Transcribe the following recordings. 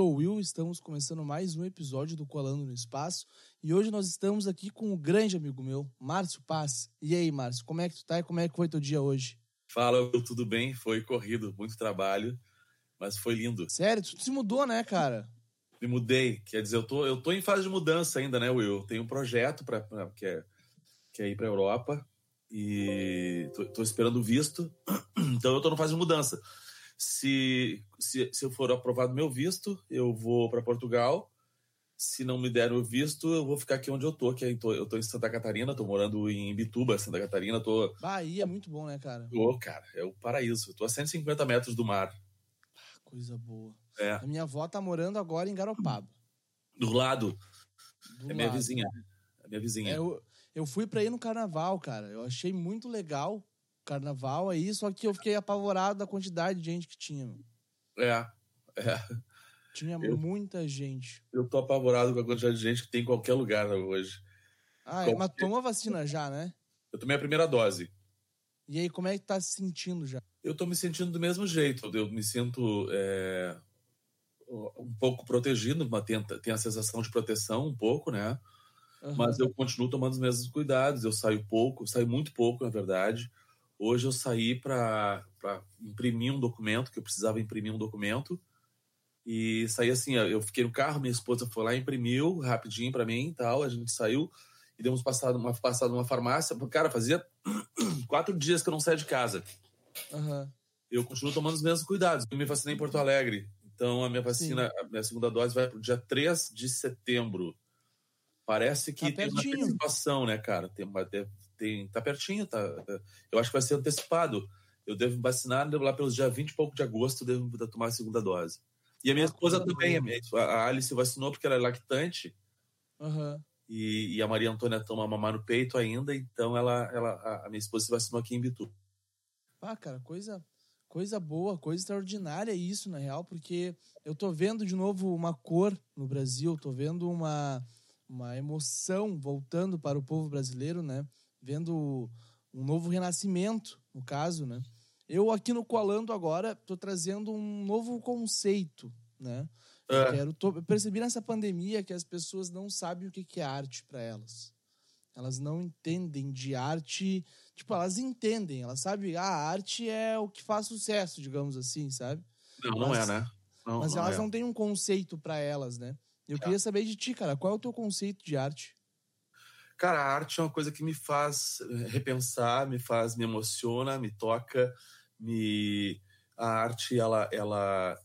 Sou o Will, estamos começando mais um episódio do Colando no Espaço e hoje nós estamos aqui com um grande amigo meu, Márcio Paz. E aí, Márcio, como é que tu tá e como é que foi teu dia hoje? Fala, Will, tudo bem? Foi corrido, muito trabalho, mas foi lindo. Sério, tu se mudou, né, cara? Me mudei, quer dizer, eu tô, eu tô em fase de mudança ainda, né, Will? Eu tenho um projeto para que é, que é ir para Europa e tô, tô esperando o visto, então eu tô em fase de mudança. Se, se, se eu for aprovado meu visto, eu vou para Portugal. Se não me der o visto, eu vou ficar aqui onde eu tô, que é, eu tô em Santa Catarina, tô morando em Bituba, Santa Catarina, tô... Bahia é muito bom, né, cara? Tô, cara, é o paraíso. Eu tô a 150 metros do mar. Ah, coisa boa. É. A minha avó tá morando agora em Garopaba. Do lado. Do é minha lado. vizinha. É minha vizinha. É, eu, eu fui pra ir no carnaval, cara. Eu achei muito legal carnaval aí, só que eu fiquei apavorado da quantidade de gente que tinha. É, é. Tinha Eu- muita gente. Eu tô apavorado com a quantidade de gente que tem em qualquer lugar hoje. Ah, é, Qualquer- mas tomou a vacina já, né? Eu tomei a primeira dose. E aí, como é que tá se sentindo já? Eu tô me sentindo do mesmo jeito. Eu me sinto é, um pouco protegido, mas tem, tem a sensação de proteção um pouco, né? Aham. Mas eu continuo tomando os mesmos cuidados. Eu saio pouco, saio muito pouco, na verdade. Hoje eu saí para imprimir um documento, que eu precisava imprimir um documento. E saí assim, eu fiquei no carro, minha esposa foi lá, imprimiu rapidinho para mim e tal. A gente saiu e demos passado uma passada numa farmácia. Cara, fazia quatro dias que eu não saía de casa. Aham. Eu continuo tomando os mesmos cuidados. Eu me vacinei em Porto Alegre. Então a minha vacina, a minha segunda dose vai pro dia 3 de setembro. Parece que Tá tem uma pertinho. antecipação, né, cara? Tem, uma- tem, tá pertinho, tá. Eu acho que vai ser antecipado. Eu devo vacinar devo lá pelos dia 20 e pouco de agosto, devo tomar a segunda dose. E a minha Ah, esposa coisa também, a, minha- a Alice vacinou porque ela é lactante Aham. e, e a Maria Antônia toma mamar no peito ainda, então ela, ela, a, a minha esposa se vacinou aqui em Bitu. Ah, cara, coisa, coisa boa, coisa extraordinária isso, na real, porque eu tô vendo de novo uma cor no Brasil, tô vendo uma, uma emoção voltando para o povo brasileiro, né? Vendo um novo renascimento, no caso, né? Eu aqui no Colando agora tô trazendo um novo conceito, né? Eu, É. quero, tô- eu percebi nessa pandemia que as pessoas não sabem o que que é arte para elas. Elas não entendem de arte. Tipo, elas entendem, elas sabem, ah, a arte é o que faz sucesso, digamos assim, sabe? Não, não Mas- é, né? Não, Mas não elas é. não têm um conceito para elas, né? Eu É. queria saber de ti, cara, qual é o teu conceito de arte? Cara, a arte é uma coisa que me faz eh, repensar, me faz, me emociona, me toca, me a arte ela ela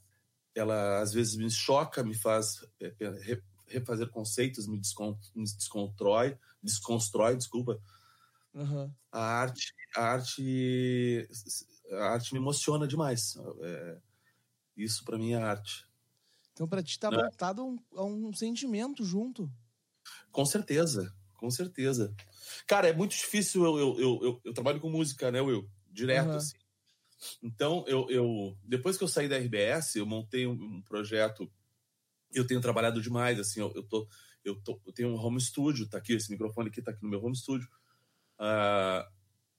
ela às vezes me choca, me faz eh, re- refazer conceitos, me, descon, me desconstrói, desconstrói, desculpa. Aham. A arte a arte a arte me emociona demais. É, isso para mim é arte. Então, pra ti tá É. voltado a um, a um sentimento junto. Com certeza, com certeza. Cara, é muito difícil. Eu, eu, eu, eu, eu trabalho com música, né, Will? Direto, Aham. assim. Então, eu, eu, depois que eu saí da RBS, eu montei um, um projeto. Eu tenho trabalhado demais, assim. Eu, eu, tô, eu, tô, eu tenho um home studio, tá aqui, esse microfone aqui tá aqui no meu home studio. Ah,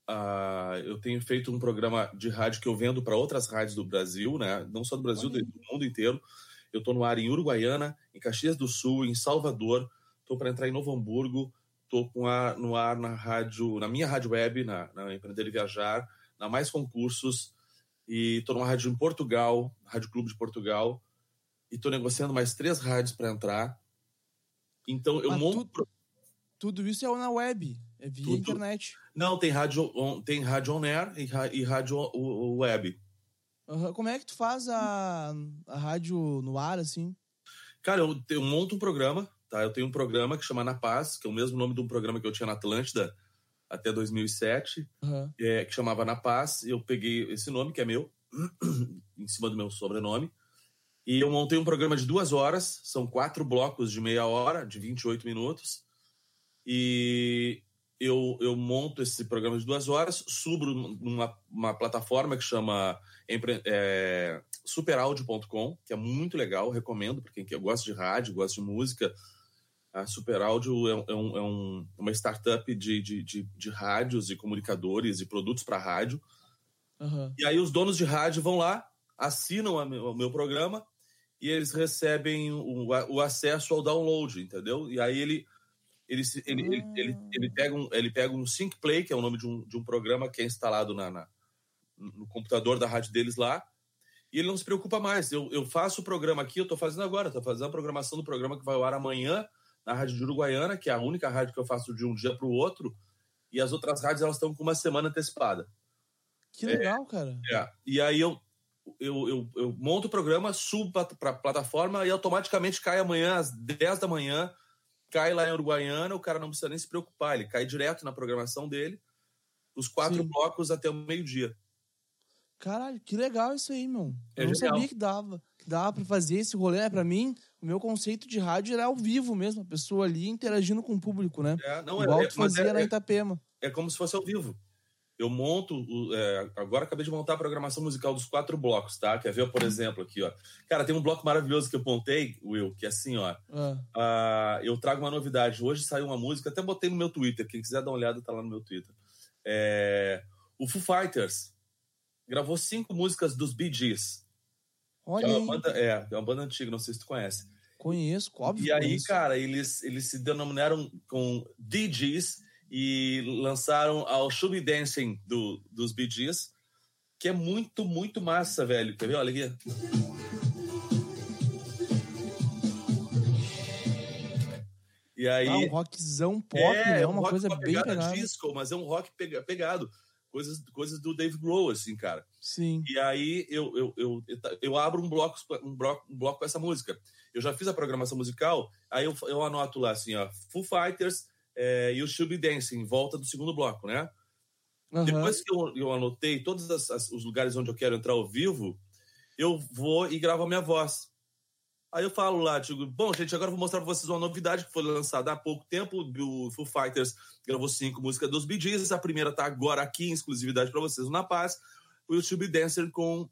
ah, eu tenho feito um programa de rádio que eu vendo para outras rádios do Brasil, né? Não só do Brasil, aí. do mundo inteiro. Eu tô no ar em Uruguaiana, em Caxias do Sul, em Salvador. Tô para entrar em Novo Hamburgo. Tô com a, no ar na rádio, na minha rádio web, na, na Empreender e Viajar, na Mais Concursos. E tô numa rádio em Portugal, Rádio Clube de Portugal. E tô negociando mais três rádios para entrar. Então eu Mas monto. tu- Tudo isso é na web, é via Tudo- internet. Não, tem rádio on, tem rádio on air e, e rádio web. Aham. Como é que tu faz a, a rádio no ar, assim? Cara, eu, eu monto um programa, tá? Eu tenho um programa que chama Na Paz, que é o mesmo nome de um programa que eu tinha na Atlântida até 2007, Aham. é, que chamava Na Paz. Eu peguei esse nome, que é meu, em cima do meu sobrenome. E eu montei um programa de duas horas, são quatro blocos de meia hora, de 28 minutos. E eu, eu monto esse programa de duas horas, subo numa uma plataforma que chama é, superaudio.com, que é muito legal, recomendo para quem gosta de rádio, gosta de música. A Super Áudio é, é, um, é um, uma startup de, de, de, de, rádios e comunicadores e produtos para rádio. Uhum. E aí os donos de rádio vão lá, assinam o meu programa e eles recebem o, o acesso ao download, entendeu? E aí ele ele, ele, ele, ele, ele, pega um, ele pega um Sync Play, que é o nome de um, de um programa que é instalado na, na no computador da rádio deles lá, e ele não se preocupa mais. Eu, eu faço o programa aqui, eu estou fazendo agora, estou fazendo a programação do programa que vai ao ar amanhã na Rádio de Uruguaiana, que é a única rádio que eu faço de um dia para o outro, e as outras rádios elas estão com uma semana antecipada. Que legal, é, cara. É. E aí eu eu, eu, eu monto o programa, subo para a plataforma e automaticamente cai amanhã às 10 da manhã, cai lá em Uruguaiana, o cara não precisa nem se preocupar, ele cai direto na programação dele, os quatro Sim. blocos até o meio-dia. Caralho, que legal isso aí, meu. É eu não sabia que dava, que dava para fazer esse rolê. É, para mim, o meu conceito de rádio era ao vivo mesmo, a pessoa ali interagindo com o público, né? É, não, Igual é, tu fazia é, na Itapema. É como se fosse ao vivo eu monto. É, agora acabei de montar a programação musical dos quatro blocos, tá? Quer ver, por exemplo, aqui, ó. Cara, tem um bloco maravilhoso que eu montei, Will, que é assim, ó. Ah. Uh, eu trago uma novidade. Hoje saiu uma música, até botei no meu Twitter. Quem quiser dar uma olhada, tá lá no meu Twitter. É, o Foo Fighters gravou cinco músicas dos Bee Gees. Olha é uma, banda, é, é uma banda antiga, não sei se tu conhece. Conheço, óbvio. E aí, conheço. cara, eles, eles se denominaram com DJs e lançaram ao Should Dancing do, dos Bee Gees, que é muito, muito massa, velho. Quer ver? Olha aqui. E aí, ah, um rockzão pop, é, né? É uma coisa bem pegada. disco, mas é um rock pegado. Coisas, coisas do Dave Grohl, assim, cara. Sim. E aí eu, eu, eu, eu abro um bloco, um, bloco, um bloco com essa música. Eu já fiz a programação musical, aí eu, eu anoto lá assim, ó, Foo Fighters, é, e o Should Be Dancing, volta do segundo bloco, né? Uhum. Depois que eu, eu anotei todos as, as, os lugares onde eu quero entrar ao vivo, eu vou e gravo a minha voz. Aí eu falo lá, digo, bom, gente, agora eu vou mostrar para vocês uma novidade que foi lançada há pouco tempo. O Foo Fighters gravou cinco músicas dos Bee Gees. A primeira tá agora aqui em exclusividade para vocês na Paz. O YouTube Dancer com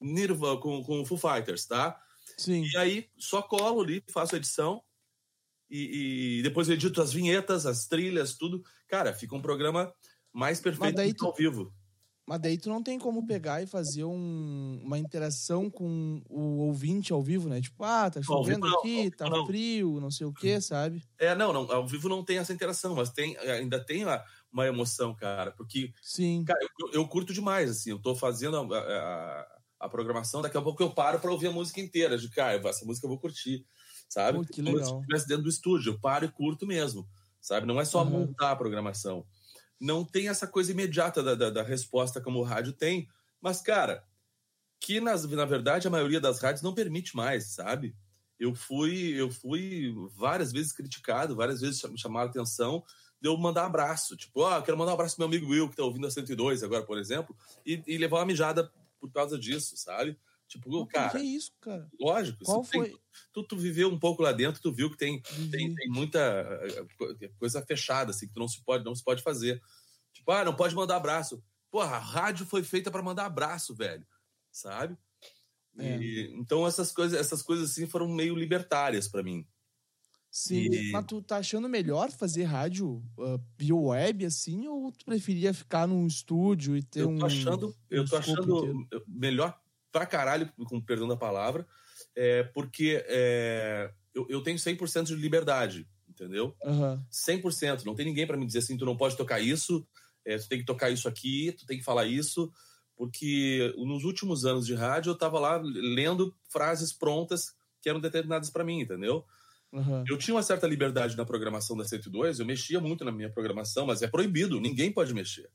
Nirva, com, com o Foo Fighters, tá? Sim. E aí só colo ali, faço a edição e, e, depois eu edito as vinhetas, as trilhas, tudo. Cara, fica um programa mais perfeito do que ao vivo. Mas daí tu não tem como pegar e fazer um, uma interação com o ouvinte ao vivo, né? Tipo, ah, tá chovendo não, aqui, tá não. frio, não sei o quê, sabe? É, não, não, ao vivo não tem essa interação, mas tem, ainda tem uma, uma emoção, cara, porque Sim. Cara, eu, eu curto demais, assim, eu tô fazendo a, a, a programação, daqui a pouco eu paro para ouvir a música inteira, de cara, essa música eu vou curtir sabe? Pô, que legal. Como se estivesse dentro do estúdio, eu paro e curto mesmo, sabe? Não é só uhum. montar a programação. Não tem essa coisa imediata da, da, da, resposta como o rádio tem, mas, cara, que nas, na verdade a maioria das rádios não permite mais, sabe? Eu fui, eu fui várias vezes criticado, várias vezes me chamaram atenção de eu mandar abraço. Tipo, oh, quero mandar um abraço pro meu amigo Will, que tá ouvindo a 102 agora, por exemplo, e, e levar uma mijada por causa disso, sabe? Tipo, Mas cara. Que é isso, cara? Lógico. Qual foi? Tem, tu, tu viveu um pouco lá dentro, tu viu que tem, tem, tem, muita eh, coisa fechada, assim, que tu não se pode, não se pode fazer. Tipo, ah, não pode mandar abraço. Porra, a rádio foi feita para mandar abraço, velho. Sabe? É. E, então essas coisas, essas coisas assim foram meio libertárias para mim. Sim, e... mas tu tá achando melhor fazer rádio uh, via web assim ou tu preferia ficar num estúdio e ter eu tô achando, um, eu tô achando inteiro? melhor pra caralho, com perdão da palavra, é, porque é, eu, eu tenho 100% de liberdade, entendeu? Uhum. 100%. Não tem ninguém para me dizer assim, tu não pode tocar isso, é, tu tem que tocar isso aqui, tu tem que falar isso, porque nos últimos anos de rádio eu tava lá lendo frases prontas que eram determinadas para mim, entendeu? Uhum. Eu tinha uma certa liberdade na programação da 102, eu mexia muito na minha programação, mas é proibido, ninguém pode mexer.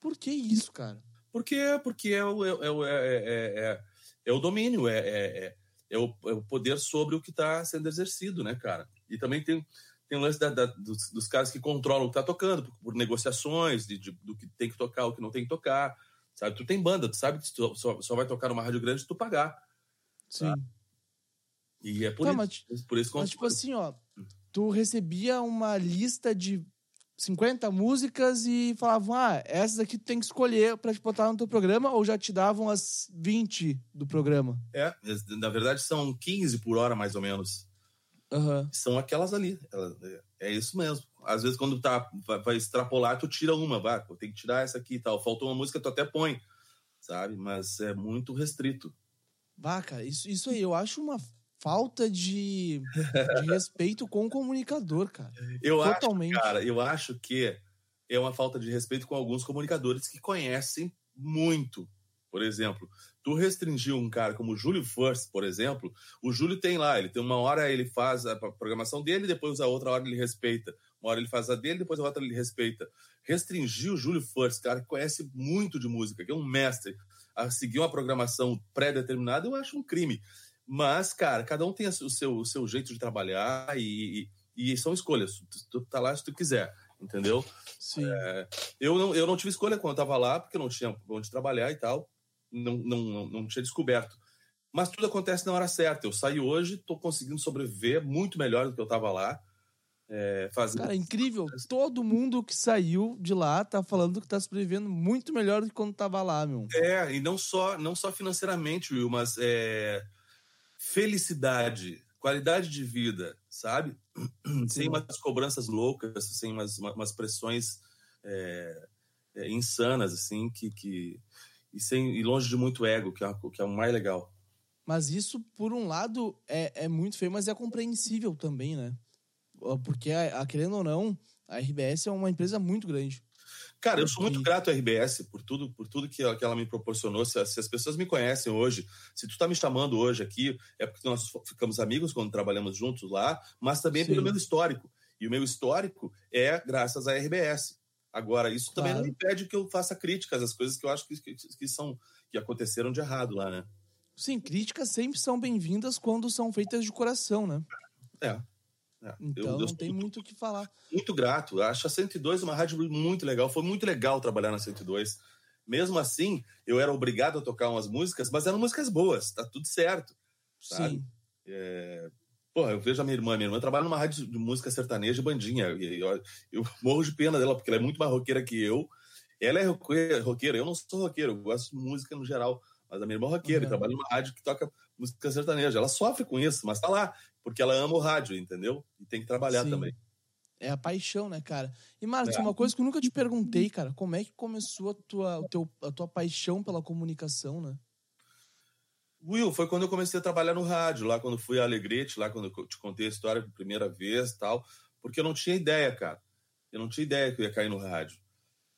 Por que isso, cara? Porque, porque é, o, é, é, é, é o domínio, é, é, o, é o poder sobre o que está sendo exercido, né, cara? E também tem, tem o lance da, da, dos, dos, caras que controlam o que está tocando, por, por negociações, de, de, do que tem que tocar, o que não tem que tocar. Sabe? Tu tem banda, tu sabe que tu só, só vai tocar numa rádio grande se tu pagar. Sim. Tá? E é por tá, isso. Mas, por isso mas, tipo assim, ó, tu recebia uma lista de 50 músicas e falavam, ah, essas aqui tu tem que escolher para te botar no teu programa, ou já te davam as 20 do programa? É, na verdade são 15 por hora, mais ou menos. Uhum. São aquelas ali. É isso mesmo. Às vezes, quando tá, vai extrapolar, tu tira uma, vai, tem que tirar essa aqui e tal. Faltou uma música, tu até põe, sabe? Mas é muito restrito. Vaca, isso, isso aí, eu acho uma falta de, de respeito com o comunicador, cara. Eu Totalmente. acho, cara, eu acho que é uma falta de respeito com alguns comunicadores que conhecem muito. Por exemplo, tu restringir um cara como o Júlio First, por exemplo, o Júlio tem lá, ele tem uma hora ele faz a programação dele, depois a outra hora ele respeita. Uma hora ele faz a dele, depois a outra ele respeita. Restringir o Júlio First, cara que conhece muito de música, que é um mestre, a seguir uma programação pré-determinada, eu acho um crime. Mas, cara, cada um tem o seu, o seu jeito de trabalhar e, e, e são escolhas. Tu, tá lá se tu quiser, entendeu? Sim. É, eu, não, eu não tive escolha quando eu tava lá, porque não tinha onde trabalhar e tal. Não, não, não, não tinha descoberto. Mas tudo acontece na hora certa. Eu saí hoje, tô conseguindo sobreviver muito melhor do que eu tava lá. É, fazendo... Cara, incrível. Todo mundo que saiu de lá tá falando que tá sobrevivendo muito melhor do que quando tava lá, meu. É, e não só, não só financeiramente, Will, mas é, felicidade, qualidade de vida, sabe? Sim. Sem umas cobranças loucas, sem umas, umas pressões é, é, insanas, assim, que, que e, sem, e longe de muito ego, que é, que é o mais legal. Mas isso, por um lado, é, é muito feio, mas é compreensível também, né? Porque, a, a, querendo ou não, a RBS é uma empresa muito grande. Cara, eu sou muito grato à RBS por tudo, por tudo que ela, que ela me proporcionou. Se, se, as pessoas me conhecem hoje, se tu tá me chamando hoje aqui, é porque nós ficamos amigos quando trabalhamos juntos lá, mas também Sim. pelo meu histórico. E o meu histórico é graças à RBS. Agora, isso claro. também não impede que eu faça críticas às coisas que eu acho que, que, que são que aconteceram de errado lá, né? Sim, críticas sempre são bem-vindas quando são feitas de coração, né? É. É, então eu, eu não tem muito o que falar. Muito grato. Acho a 102 uma rádio muito legal. Foi muito legal trabalhar na 102. Mesmo assim, eu era obrigado a tocar umas músicas, mas eram músicas boas, tá tudo certo. Sabe? Sim. É... Porra, eu vejo a minha irmã, minha irmã trabalha numa rádio de música sertaneja e bandinha. E eu, eu, morro de pena dela, porque ela é muito mais roqueira que eu. Ela é roqueira, eu não sou roqueiro, eu gosto de música no geral. Mas a minha irmã é roqueira, uhum. trabalha numa rádio que toca música sertaneja. Ela sofre com isso, mas tá lá porque ela ama o rádio, entendeu? E tem que trabalhar Sim. também. É a paixão, né, cara? E, Marcos, é. uma coisa que eu nunca te perguntei, cara, como é que começou a tua, o teu, a tua paixão pela comunicação, né? Will, foi quando eu comecei a trabalhar no rádio, lá quando fui a Alegrete, lá quando eu te contei a história pela primeira vez tal, porque eu não tinha ideia, cara. Eu não tinha ideia que eu ia cair no rádio.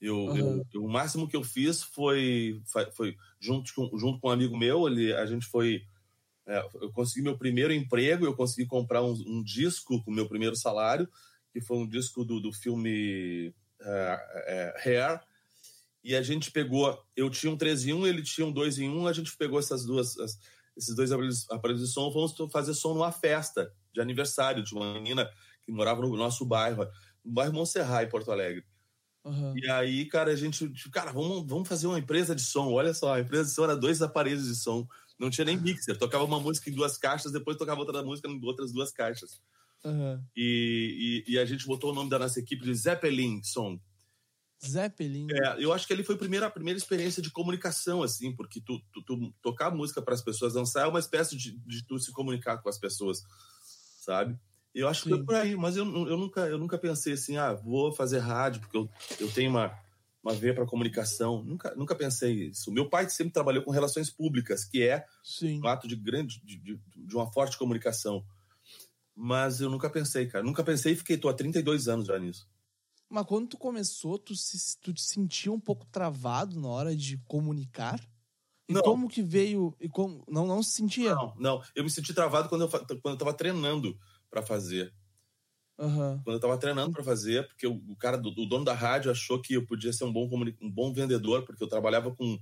Eu, uhum. eu, eu o máximo que eu fiz foi, foi junto, com, junto com um amigo meu, ele, a gente foi eu consegui meu primeiro emprego, eu consegui comprar um, um, disco com meu primeiro salário, que foi um disco do, do filme é, é, Hair. E a gente pegou, eu tinha um 3 em 1, ele tinha um 2 em 1, a gente pegou essas duas, as, esses dois aparelhos, de som, vamos fazer som numa festa de aniversário de uma menina que morava no nosso bairro, no bairro Montserrat, em Porto Alegre. Uhum. E aí, cara, a gente, cara, vamos, vamos fazer uma empresa de som. Olha só, a empresa de som era dois aparelhos de som não tinha nem mixer. Tocava uma música em duas caixas, depois tocava outra música em outras duas caixas. Uhum. E, e, e, a gente botou o nome da nossa equipe de Zeppelin Song. Zeppelin. É, eu acho que ali foi a primeira, a primeira experiência de comunicação, assim, porque tu, tu, tu tocar música para as pessoas dançar é uma espécie de, de tu se comunicar com as pessoas, sabe? Eu acho Sim. que foi por aí, mas eu, eu, nunca, eu nunca pensei assim, ah, vou fazer rádio, porque eu, eu tenho uma, uma veia para comunicação. Nunca, nunca pensei isso. Meu pai sempre trabalhou com relações públicas, que é Sim. um ato de grande, de, de, de, uma forte comunicação. Mas eu nunca pensei, cara. Nunca pensei e fiquei, tô há 32 anos já nisso. Mas quando tu começou, tu, se, tu te sentia um pouco travado na hora de comunicar? E não. como que veio. E como, não, não se sentia? Não, não. Eu me senti travado quando eu, quando eu tava treinando para fazer. Uhum. Quando eu tava treinando para fazer, porque o, o cara, do, o dono da rádio achou que eu podia ser um bom, um bom vendedor, porque eu trabalhava com,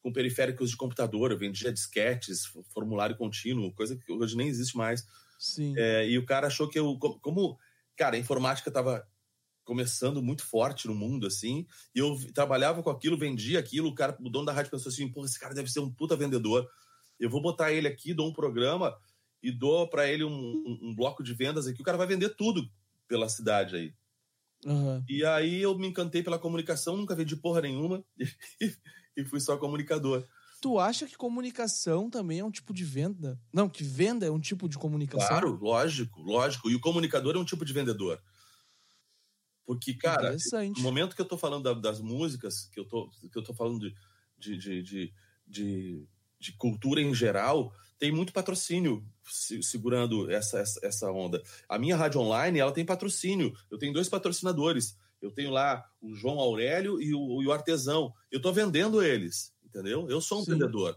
com periféricos de computador, eu vendia disquetes, formulário contínuo, coisa que hoje nem existe mais. Sim. É, e o cara achou que eu, como, cara, a informática tava começando muito forte no mundo, assim, e eu trabalhava com aquilo, vendia aquilo, o cara, o dono da rádio pensou assim, pô, esse cara deve ser um puta vendedor. Eu vou botar ele aqui, dou um programa e dou para ele um, um, um, bloco de vendas aqui, o cara vai vender tudo pela cidade aí. Uhum. E aí eu me encantei pela comunicação, nunca vendi porra nenhuma e, fui só comunicador. Tu acha que comunicação também é um tipo de venda? Não, que venda é um tipo de comunicação? Claro, lógico, lógico. E o comunicador é um tipo de vendedor. Porque, cara, no momento que eu tô falando da, das músicas, que eu tô, que eu tô falando de, de, de, de, de, cultura em geral, tem muito patrocínio segurando essa, essa, essa onda. A minha rádio online, ela tem patrocínio. Eu tenho dois patrocinadores. Eu tenho lá o João Aurélio e o, e o Artesão. Eu estou vendendo eles entendeu? Eu sou um Sim. vendedor.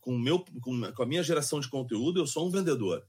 Com, meu, com, com, a minha geração de conteúdo, eu sou um vendedor,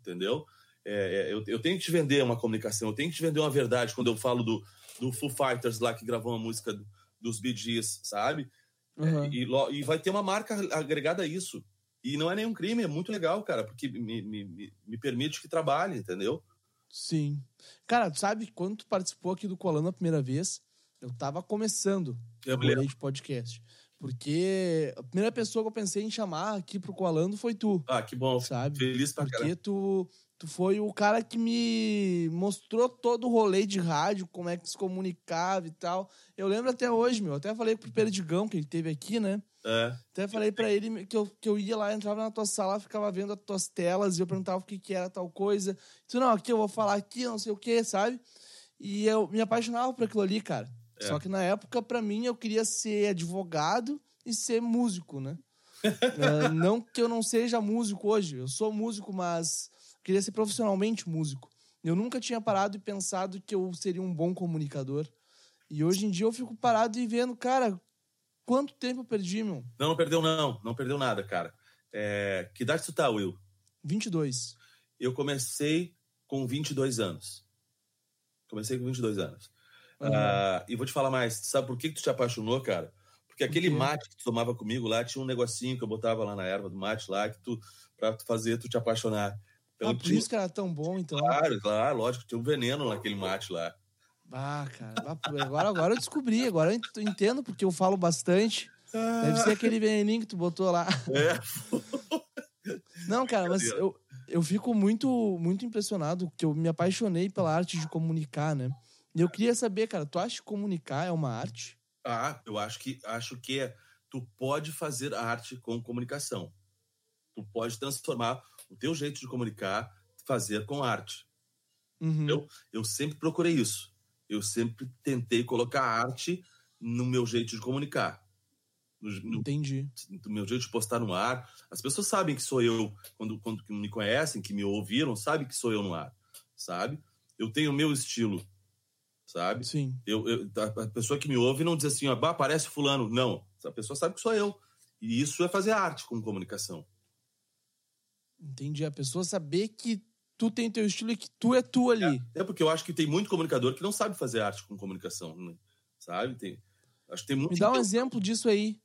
entendeu? É, é, eu, eu, tenho que te vender uma comunicação, eu tenho que te vender uma verdade quando eu falo do, do Foo Fighters lá que gravou uma música dos Bee Gees, sabe? Uhum. É, e, e, vai ter uma marca agregada a isso. E não é nenhum crime, é muito legal, cara, porque me, me, me permite que trabalhe, entendeu? Sim. Cara, tu sabe quando tu participou aqui do Colando a primeira vez? Eu tava começando eu o de podcast. Porque a primeira pessoa que eu pensei em chamar aqui pro Coalando foi tu. Ah, que bom. Sabe? Feliz pra Porque tu, tu foi o cara que me mostrou todo o rolê de rádio, como é que se comunicava e tal. Eu lembro até hoje, meu. Até falei pro Perdigão, que ele teve aqui, né? É. Até falei para ele que eu, que eu ia lá, entrava na tua sala, ficava vendo as tuas telas e eu perguntava o que, que era tal coisa. Tu, não, aqui eu vou falar aqui, não sei o que, sabe? E eu me apaixonava por aquilo ali, cara. É. Só que na época, para mim, eu queria ser advogado e ser músico, né? uh, não que eu não seja músico hoje, eu sou músico, mas queria ser profissionalmente músico. Eu nunca tinha parado e pensado que eu seria um bom comunicador. E hoje em dia eu fico parado e vendo, cara, quanto tempo eu perdi, meu? Não, não perdeu não, não perdeu nada, cara. É... Que idade tu tá, Will? 22. Eu comecei com 22 anos. Comecei com 22 anos. Uhum. Uh, e vou te falar mais. Sabe por que, que tu te apaixonou, cara? Porque aquele mate que tu tomava comigo lá, tinha um negocinho que eu botava lá na erva do mate lá, que tu, pra tu fazer, tu te apaixonar. Então, ah, por tinha... isso que era tão bom, então. Claro, claro, lógico, tinha um veneno naquele mate lá. Ah, cara, agora, agora eu descobri, agora eu entendo porque eu falo bastante. Ah. Deve ser aquele veneninho que tu botou lá. É. Não, cara, mas eu, eu fico muito, muito impressionado, porque eu me apaixonei pela arte de comunicar, né? E eu queria saber, cara, tu acha que comunicar é uma arte? Ah, eu acho que acho que é. Tu pode fazer arte com comunicação. Tu pode transformar o teu jeito de comunicar, fazer com arte. Uhum. Eu, eu sempre procurei isso. Eu sempre tentei colocar arte no meu jeito de comunicar. No, no, Entendi. No meu jeito de postar no ar. As pessoas sabem que sou eu, quando, quando me conhecem, que me ouviram, sabem que sou eu no ar, sabe? Eu tenho o meu estilo sabe? Sim. Eu, eu, a pessoa que me ouve não diz assim, ó, bah, parece fulano. Não, a pessoa sabe que sou eu. E isso é fazer arte com comunicação. Entendi. A pessoa saber que tu tem teu estilo e que tu é tu ali. É, é porque eu acho que tem muito comunicador que não sabe fazer arte com comunicação, né? sabe? Tem, acho que tem muito. Me dá um exemplo disso aí.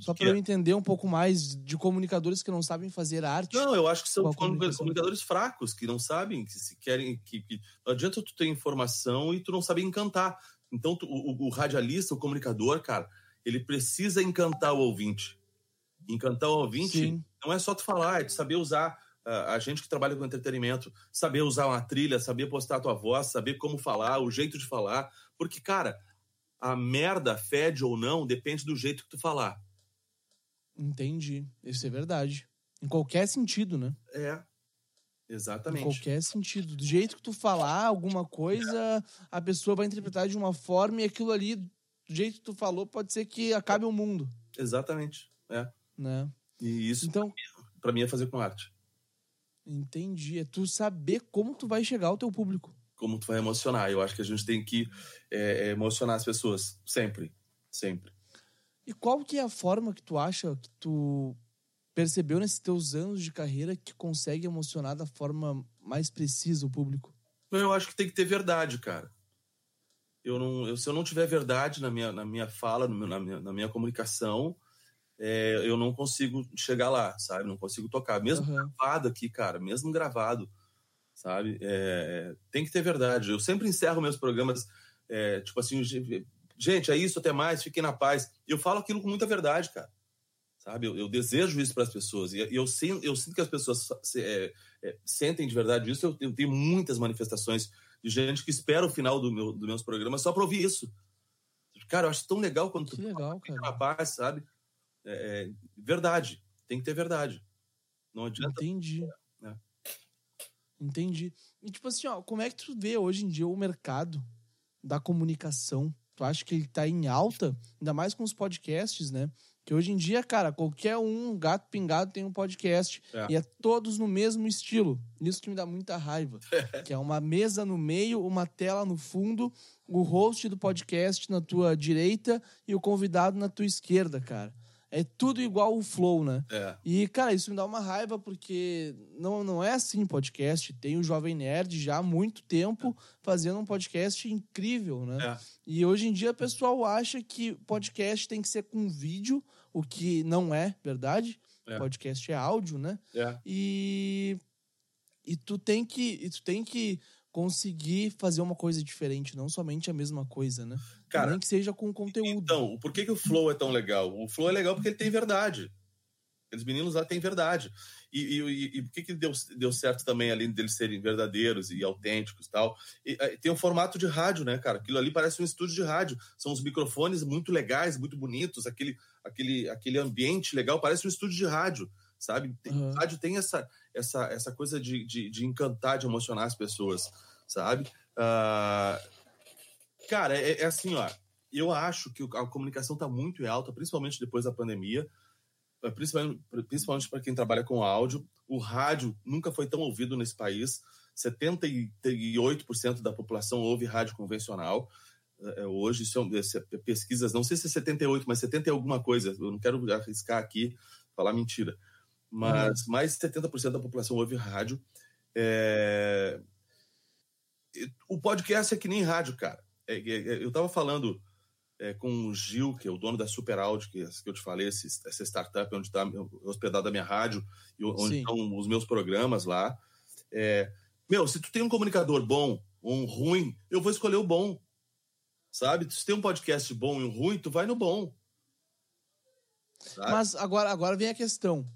Só para eu entender um pouco mais de comunicadores que não sabem fazer arte. Não, eu acho que são comunicadores fracos, que não sabem, que se querem. Que, que... Não adianta tu ter informação e tu não saber encantar. Então, tu, o, o, radialista, o comunicador, cara, ele precisa encantar o ouvinte. Encantar o ouvinte Sim. não é só tu falar, é tu saber usar. Uh, a gente que trabalha com entretenimento, saber usar uma trilha, saber postar a tua voz, saber como falar, o jeito de falar. Porque, cara, a merda, fede ou não, depende do jeito que tu falar. Entendi. Isso é verdade. Em qualquer sentido, né? É. Exatamente. Em qualquer sentido. Do jeito que tu falar alguma coisa, a pessoa vai interpretar de uma forma e aquilo ali, do jeito que tu falou, pode ser que acabe o mundo. Exatamente. É. Né? E isso, então, para mim, é fazer com arte. Entendi. É tu saber como tu vai chegar ao teu público. Como tu vai emocionar. Eu acho que a gente tem que é, emocionar as pessoas. Sempre. Sempre. E qual que é a forma que tu acha que tu percebeu nesses teus anos de carreira que consegue emocionar da forma mais precisa o público? Eu acho que tem que ter verdade, cara. Eu não, eu, se eu não tiver verdade na minha, na minha fala, na minha, na minha comunicação, é, eu não consigo chegar lá, sabe? Não consigo tocar. Mesmo uhum. gravado aqui, cara, mesmo gravado, sabe? É, tem que ter verdade. Eu sempre encerro meus programas é, tipo assim, gente, é isso, até mais, fiquem na paz. Eu falo aquilo com muita verdade, cara. Sabe? Eu, eu desejo isso para as pessoas. E eu, sinto, eu sinto que as pessoas é, é, sentem de verdade isso. Eu, eu, tenho muitas manifestações de gente que espera o final do meu, dos meus programas só para ouvir isso. Cara, eu acho tão legal quando que tu legal, fica na paz, sabe? É, é, verdade. Tem que ter verdade. Não adianta. Entendi. Né? Entendi. E tipo assim, ó, como é que tu vê hoje em dia o mercado da comunicação? Tu acha que ele tá em alta? Ainda mais com os podcasts, né? Que hoje em dia, cara, qualquer um gato pingado tem um podcast é. e é todos no mesmo estilo. Isso que me dá muita raiva. que é uma mesa no meio, uma tela no fundo, o host do podcast na tua direita e o convidado na tua esquerda, cara é tudo igual o Flow, né? É. E, cara, isso me dá uma raiva porque não, não é assim podcast. Tem o Jovem Nerd já há muito tempo fazendo um podcast incrível, né? É. E hoje em dia o pessoal acha que podcast tem que ser com vídeo, o que não é verdade. É. Podcast é áudio, né? É. E, e tu tem que. E tu tem que conseguir fazer uma coisa diferente, não somente a mesma coisa, né? Cara, Nem que seja com conteúdo. Então, por que, que o Flow é tão legal? O Flow é legal porque ele tem verdade. Aqueles meninos lá têm verdade. E, e, e, por que, que deu, deu certo também, além deles serem verdadeiros e autênticos tal? e tal? Tem o um formato de rádio, né, cara? Aquilo ali parece um estúdio de rádio. São os microfones muito legais, muito bonitos, aquele, aquele, aquele ambiente legal, parece um estúdio de rádio, sabe? Tem, uhum. Rádio tem essa, essa, essa coisa de, de, de encantar, de emocionar as pessoas, sabe? Uh, cara, é, é, assim, ó. Eu acho que a comunicação está muito alta, principalmente depois da pandemia, eh, principalmente, principalmente para quem trabalha com áudio. O rádio nunca foi tão ouvido nesse país. 78% da população ouve rádio convencional. Eh, eh, hoje, são pesquisas, não sei se é 78, mas 70 é alguma coisa. Eu não quero arriscar aqui, falar mentira mas uhum. mais de 70% da população ouve rádio. É... O podcast é que nem rádio, cara. É, é, é eu estava falando é, com o Gil, que é o dono da Super Audio, que, que eu te falei, esse, essa startup onde está hospedada a minha rádio e onde Sim. estão os meus programas lá. É, meu, se tu tem um comunicador bom ou um ruim, eu vou escolher o bom. Sabe? Se tem um podcast bom e um ruim, tu vai no bom. Sabe? Mas agora, agora vem a questão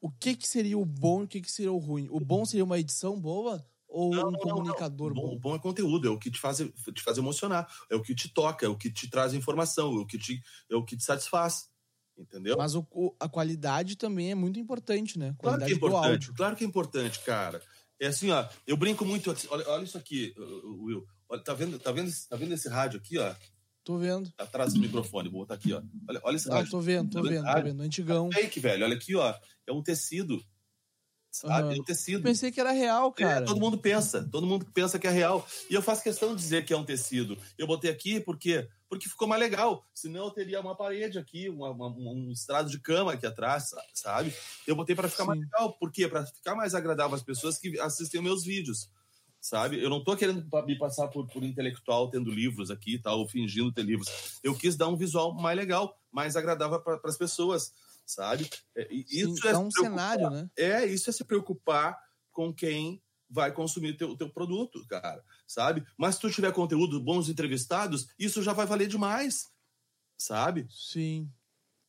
o que, que seria o bom e o que, que seria o ruim? O bom seria uma edição boa ou não, um não, comunicador não, bom? Bom é conteúdo, é o que te faz, te faz emocionar, é o que te toca, é o que te traz informação, é o que te, é o que te satisfaz. Entendeu? Mas o, a qualidade também é muito importante, né? Claro que é importante, claro que é importante, cara. É assim, ó, eu brinco muito. Olha, olha isso aqui, Will. Olha, tá vendo, tá vendo, tá vendo esse rádio aqui, ó? Tô vendo. Atrás do microfone, vou botar aqui, ó. Olha, olha esse Ah, tô vendo, tô tá vendo, tô vendo. Antigão. É fake, velho. Olha aqui, ó. É um tecido. Sabe? Uhum. Pensei que era real, é, cara. É, todo mundo pensa. Todo mundo pensa que é real. E eu faço questão de dizer que é um tecido. Eu botei aqui porque porque ficou mais legal. Senão eu teria uma parede aqui, uma, uma, um estrado de cama aqui atrás, sabe? Eu botei para ficar Sim. mais legal. Por quê? Para ficar mais agradável às pessoas que assistem meus vídeos sabe? Eu não tô querendo me passar por, por intelectual tendo livros aqui tal, ou fingindo ter livros. Eu quis dar um visual mais legal, mais agradável para as pessoas, sabe? É, isso Sim, é, é um cenário, né? É, isso é se preocupar com quem vai consumir o teu, teu produto, cara, sabe? Mas se tu tiver conteúdo, bons entrevistados, isso já vai valer demais, sabe? Sim.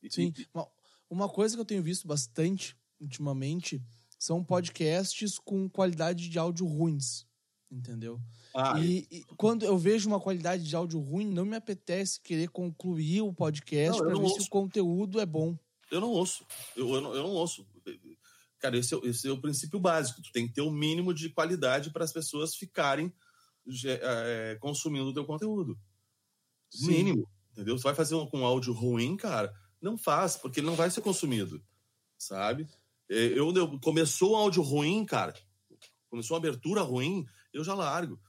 Sim. E, uma, uma coisa que eu tenho visto bastante ultimamente são podcasts com qualidade de áudio ruins entendeu? Ah, e, e, quando eu vejo uma qualidade de áudio ruim, não me apetece querer concluir o podcast para ver ouço. se o conteúdo é bom. Eu não ouço. Eu, eu, não, eu não ouço. Cara, esse é, esse é, o princípio básico. Tu tem que ter o um mínimo de qualidade para as pessoas ficarem é, consumindo o teu conteúdo. Sim. Mínimo. Entendeu? Você vai fazer um, com áudio ruim, cara? Não faz, porque ele não vai ser consumido. Sabe? É, eu, eu começou um áudio ruim, cara. Começou uma abertura ruim, eu já largo.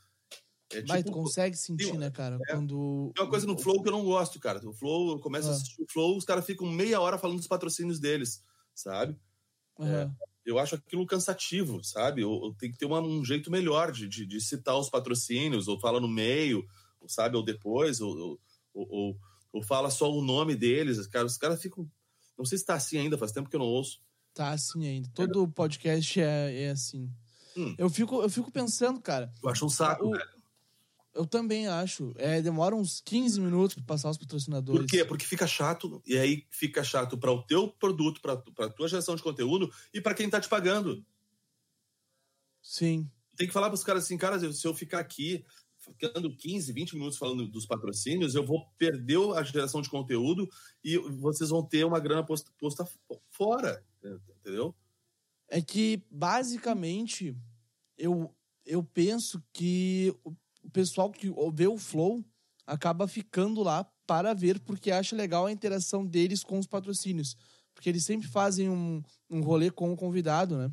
É, tipo, Mas tu consegue sentir, né, cara? É, quando. Tem uma coisa no Flow que eu não gosto, cara. O Flow, eu começo ah. a assistir o Flow, os caras ficam meia hora falando dos patrocínios deles, sabe? Uhum. É, eu acho aquilo cansativo, sabe? Ou, tem que ter uma, um jeito melhor de, de, de, citar os patrocínios, ou fala no meio, ou, sabe? Ou depois, ou, ou, ou, ou fala só o nome deles. Cara, os caras ficam. Não sei se tá assim ainda, faz tempo que eu não ouço. Tá assim ainda. Todo podcast é, é assim. Hum. Eu, fico, eu fico pensando, cara. Eu acho um saco, o, velho. Eu também acho. É, demora uns 15 minutos para passar os patrocinadores. Por quê? Porque fica chato, e aí fica chato para o teu produto, para a tua geração de conteúdo e para quem tá te pagando. Sim. Tem que falar para os caras assim, cara, se eu ficar aqui ficando 15, 20 minutos falando dos patrocínios, eu vou perder a geração de conteúdo e vocês vão ter uma grana posta, posta fora, entendeu? É que, basicamente, eu, eu penso que o pessoal que vê o Flow acaba ficando lá para ver, porque acha legal a interação deles com os patrocínios. Porque eles sempre fazem um, um rolê com o convidado, né?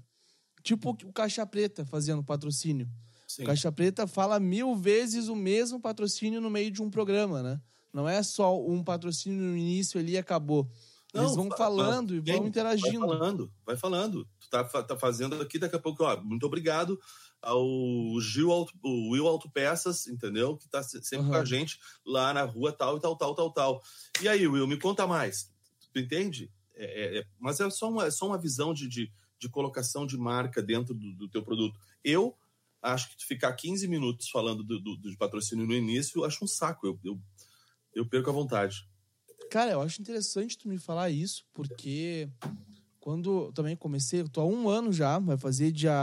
Tipo o Caixa Preta fazendo patrocínio. Sim. O Caixa Preta fala mil vezes o mesmo patrocínio no meio de um programa, né? Não é só um patrocínio no início ali e acabou. Não, Eles vão falando e vão interagindo. Vai falando, vai falando. Tu tá, tá fazendo aqui, daqui a pouco, ó, muito obrigado ao Gil Auto, o Will Autopeças, entendeu? Que tá sempre uhum. com a gente lá na rua, tal e tal, tal, tal, tal. E aí, Will, me conta mais. Tu entende? É, é, é, mas é só uma, é só uma visão de, de, de colocação de marca dentro do, do, teu produto. Eu acho que ficar 15 minutos falando do, do, do patrocínio no início, eu acho um saco. Eu, eu, eu perco a vontade. Cara, eu acho interessante tu me falar isso, porque quando também comecei, eu tô há um ano já, vai fazer dia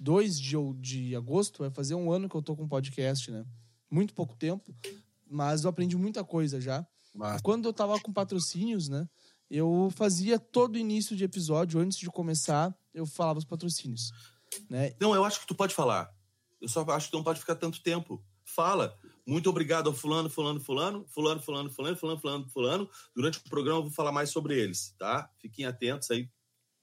2 de, de agosto, vai fazer um ano que eu tô com podcast, né? Muito pouco tempo, mas eu aprendi muita coisa já. Quando eu tava com patrocínios, né? Eu fazia todo início de episódio, antes de começar, eu falava os patrocínios. Né? Não, eu acho que tu pode falar. Eu só acho que tu não pode ficar tanto tempo. Fala. Muito obrigado ao fulano, fulano, fulano, fulano, fulano, fulano, fulano, fulano, fulano. Durante o programa eu vou falar mais sobre eles, tá? Fiquem atentos aí.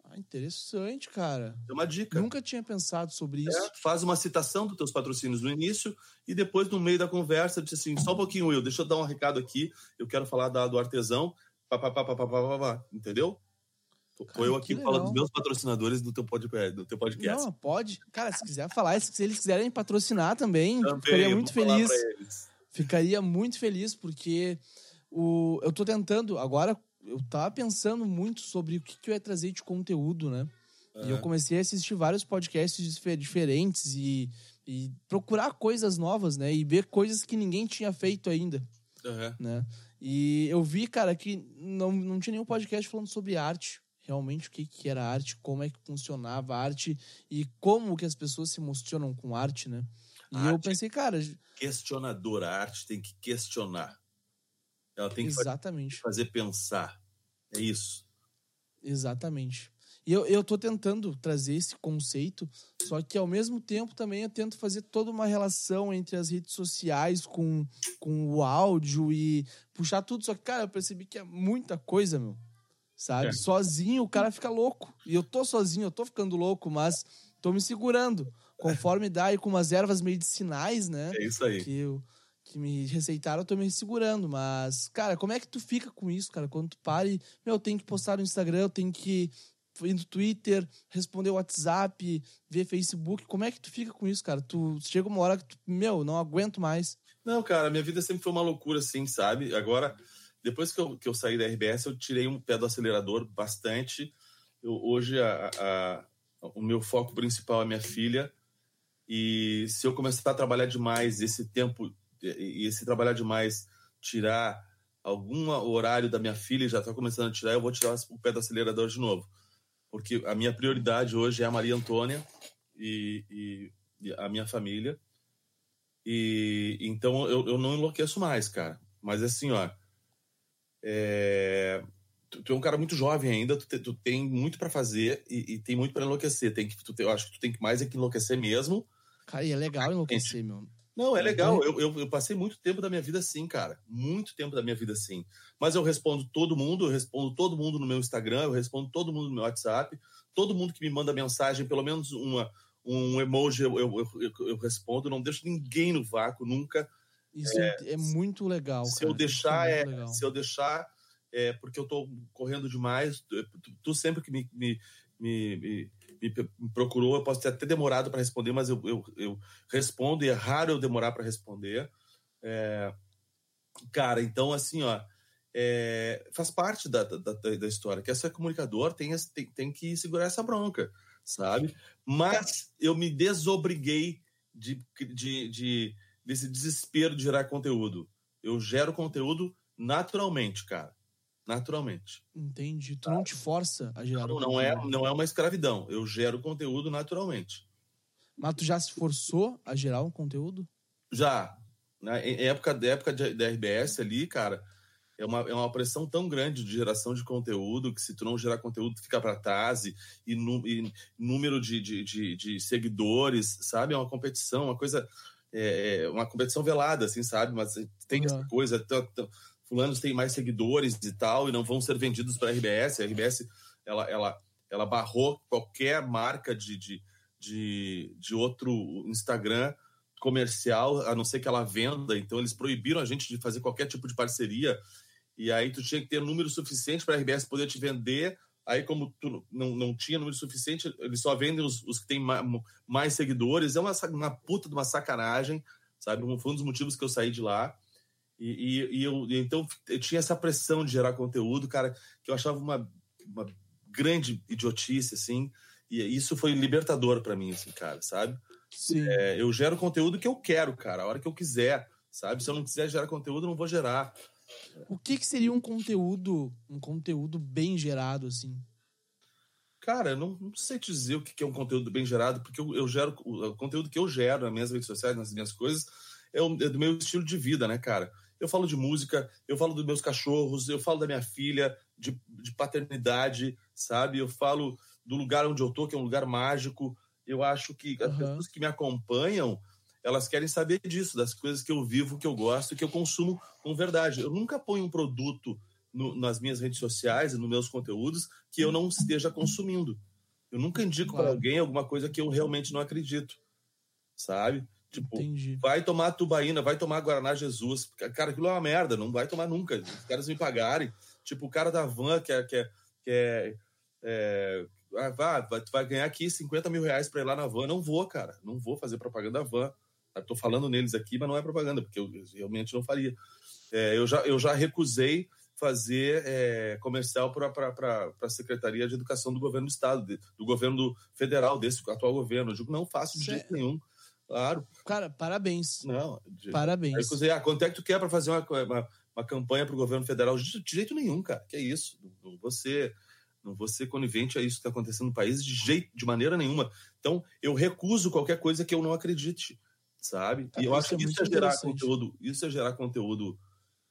Ah, interessante, cara. É uma dica. Nunca tinha pensado sobre isso. É, faz uma citação dos teus patrocínios no início e depois, no meio da conversa, diz assim: só um pouquinho, Will, deixa eu dar um recado aqui. Eu quero falar da, do artesão. Pá, pá, pá, pá, pá, pá, pá, entendeu? Cara, eu aqui falando dos meus patrocinadores do teu, podcast, do teu podcast. Não, pode. Cara, se quiser falar, se eles quiserem patrocinar também, também ficaria muito feliz. Ficaria muito feliz, porque o, eu tô tentando, agora eu tava pensando muito sobre o que, que eu ia trazer de conteúdo, né? Uhum. E eu comecei a assistir vários podcasts diferentes e, e procurar coisas novas, né? E ver coisas que ninguém tinha feito ainda. Uhum. Né? E eu vi, cara, que não, não tinha nenhum podcast falando sobre arte realmente o que, que era arte, como é que funcionava a arte e como que as pessoas se emocionam com arte, né? E eu pensei, cara. Questionadora, a arte tem que questionar. Ela tem que Exatamente. fazer pensar. É isso. Exatamente. E eu, eu tô tentando trazer esse conceito, só que ao mesmo tempo também eu tento fazer toda uma relação entre as redes sociais com, com o áudio e puxar tudo. Só que, cara, eu percebi que é muita coisa, meu sabe? É. Sozinho o cara fica louco. E eu tô sozinho, eu tô ficando louco, mas tô me segurando. Conforme dá e com umas ervas medicinais, né? É isso aí. Que, eu, que me receitaram, eu tô me segurando. Mas, cara, como é que tu fica com isso, cara? Quando tu para e, meu, eu tenho que postar no Instagram, eu tenho que ir no Twitter, responder o WhatsApp, ver Facebook. Como é que tu fica com isso, cara? Tu chega uma hora que tu, meu, não aguento mais. Não, cara, minha vida sempre foi uma loucura, assim, sabe? Agora depois que eu, que eu saí da RBS, eu tirei um pé do acelerador bastante. Eu, hoje, a, a, o meu foco principal é minha filha. E se eu começar a trabalhar demais esse tempo, e esse trabalhar demais, tirar algum horário da minha filha, já está começando a tirar, eu vou tirar o pé do acelerador de novo. Porque a minha prioridade hoje é a Maria Antônia e, e, e a minha família. E então eu, eu não enlouqueço mais, cara. Mas assim, ó, é, tu, tu, é um cara muito jovem ainda, tu, te, tu tem muito para fazer e, e, tem muito para enlouquecer. Tem que, tu, eu acho que tu tem que mais é que enlouquecer mesmo. Cara, e é legal enlouquecer, meu. Não, é legal. Eu, eu, eu, passei muito tempo da minha vida assim, cara. Muito tempo da minha vida assim. Mas eu respondo todo mundo, eu respondo todo mundo no meu Instagram, eu respondo todo mundo no meu WhatsApp. Todo mundo que me manda mensagem, pelo menos uma, um emoji, eu, eu, eu, eu respondo. Não deixo ninguém no vácuo, nunca. Isso é, é muito legal. Se cara. eu deixar, é, é se eu deixar, é porque eu estou correndo demais. Tu, tu, sempre que me, me, me, me, procurou, eu posso ter até demorado para responder, mas eu, eu, eu, respondo e é raro eu demorar para responder. É, cara, então assim, ó, é, faz parte da, da, da, história. Que essa comunicador tem, tem, tem que segurar essa bronca, sabe? Mas eu me desobriguei de, de, de desse desespero de gerar conteúdo. Eu gero conteúdo naturalmente, cara. Naturalmente. Entendi. Tu não te força a gerar Não, não é, não é uma escravidão. Eu gero conteúdo naturalmente. Mas tu já se forçou a gerar um conteúdo? Já. Na época, da época da RBS ali, cara, é uma, é uma pressão tão grande de geração de conteúdo que se tu não gerar conteúdo, fica para trás e, e, e número de, de, de, de, seguidores, sabe? É uma competição, uma coisa, é, é uma competição velada, assim, sabe? Mas tem uhum. essa coisa, fulanos têm mais seguidores e tal, e não vão ser vendidos para a RBS. A RBS, ela, ela, ela barrou qualquer marca de, de, de, de outro Instagram comercial, a não ser que ela venda. Então, eles proibiram a gente de fazer qualquer tipo de parceria e aí tu tinha que ter número suficiente para a RBS poder te vender. Aí, como tu não, não tinha número suficiente, eles só vendem os, os que têm mais, mais, seguidores. É uma, uma puta de uma sacanagem, sabe? Foi um dos motivos que eu saí de lá. E, e, e eu, então eu tinha essa pressão de gerar conteúdo, cara, que eu achava uma, uma grande idiotice, assim. E isso foi libertador para mim, assim, cara, sabe? Sim. É, eu gero conteúdo que eu quero, cara, a hora que eu quiser, sabe? Se eu não quiser gerar conteúdo, eu não vou gerar. O que, que seria um conteúdo, um conteúdo bem gerado, assim? Cara, eu não, não sei te dizer o que é um conteúdo bem gerado, porque eu, eu gero o conteúdo que eu gero nas minhas redes sociais, nas minhas coisas, é, o, é, do meu estilo de vida, né, cara? Eu falo de música, eu falo dos meus cachorros, eu falo da minha filha, de, de paternidade, sabe? Eu falo do lugar onde eu tô, que é um lugar mágico. Eu acho que as pessoas que me acompanham, elas querem saber disso, das coisas que eu vivo, que eu gosto, que eu consumo com verdade. Eu nunca ponho um produto no, nas minhas redes sociais e nos meus conteúdos que eu não esteja consumindo. Eu nunca indico claro. para alguém alguma coisa que eu realmente não acredito, sabe? Tipo, Entendi. vai tomar tubaína, vai tomar Guaraná Jesus. Cara, aquilo é uma merda, não vai tomar nunca. Os caras me pagarem. Tipo, o cara da van que é. Que é, que é, é ah, vai, vai ganhar aqui 50 mil reais para ir lá na van. Não vou, cara. Não vou fazer propaganda da van. Estou falando neles aqui, mas não é propaganda, porque eu realmente não faria. É, eu, já, eu já recusei fazer é, comercial para a Secretaria de Educação do Governo do Estado, de, do governo federal, desse atual governo. Eu digo, não faço de jeito nenhum. Claro. Cara, parabéns. Não, de, parabéns. Recusei. Ah, quanto é que tu quer para fazer uma, uma, uma campanha para o governo federal? De, jeito nenhum, cara. Que é isso? Ser, não vou ser conivente a isso que está acontecendo no país de jeito, de maneira nenhuma. Então, eu recuso qualquer coisa que eu não acredite sabe? E eu acho que isso é gerar conteúdo, isso é gerar conteúdo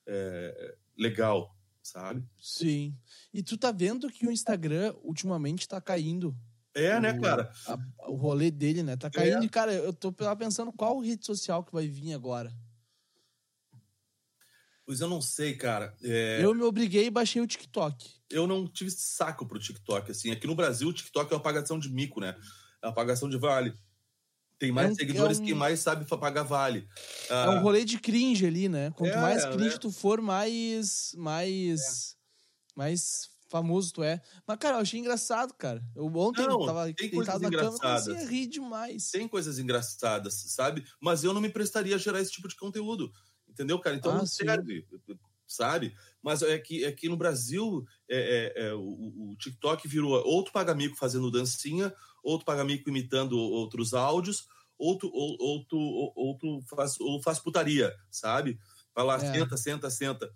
é, legal, sabe? Sim. E tu tá vendo que o Instagram ultimamente tá caindo. É, né, o, né, cara? A, o rolê dele, né? Tá caindo. É. E, cara, eu tô pensando qual rede social que vai vir agora. Pois eu não sei, cara. É... Eu me obriguei e baixei o TikTok. Eu não tive saco pro TikTok, assim. Aqui no Brasil, o TikTok é uma apagação de mico, né? É uma apagação de vale. Tem mais é um, seguidores é um... que mais sabe pagar vale. Ah, é um rolê de cringe ali, né? Quanto é, mais cringe né? tu for, mais. mais. É. mais famoso tu é. Mas, cara, eu achei engraçado, cara. Eu ontem não, tava deitado na cama e comecei a rir demais. Tem coisas engraçadas, sabe? Mas eu não me prestaria a gerar esse tipo de conteúdo. Entendeu, cara? Então ah, não sim. serve, sabe? Mas é que, é que no Brasil é, é, é o, o, TikTok virou outro pagamico fazendo dancinha, outro pagamico imitando outros áudios, outro, outro, outro faz, ou faz putaria, sabe? Vai lá, é. senta, senta, senta.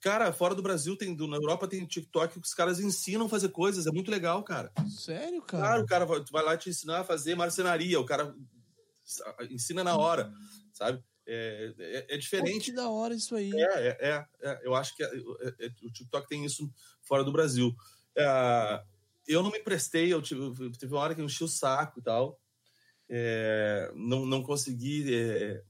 Cara, fora do Brasil, tem, na Europa tem TikTok que os caras ensinam a fazer coisas, é muito legal, cara. Sério, cara? Claro, o cara vai, vai lá te ensinar a fazer marcenaria, o cara ensina na hora, sabe? É, é, é diferente. Pô, que da hora isso aí. É, é, é, é eu acho que é, é, o TikTok tem isso fora do Brasil. eu não me prestei, eu tive, teve uma hora que eu enchi o saco e tal. Não, não consegui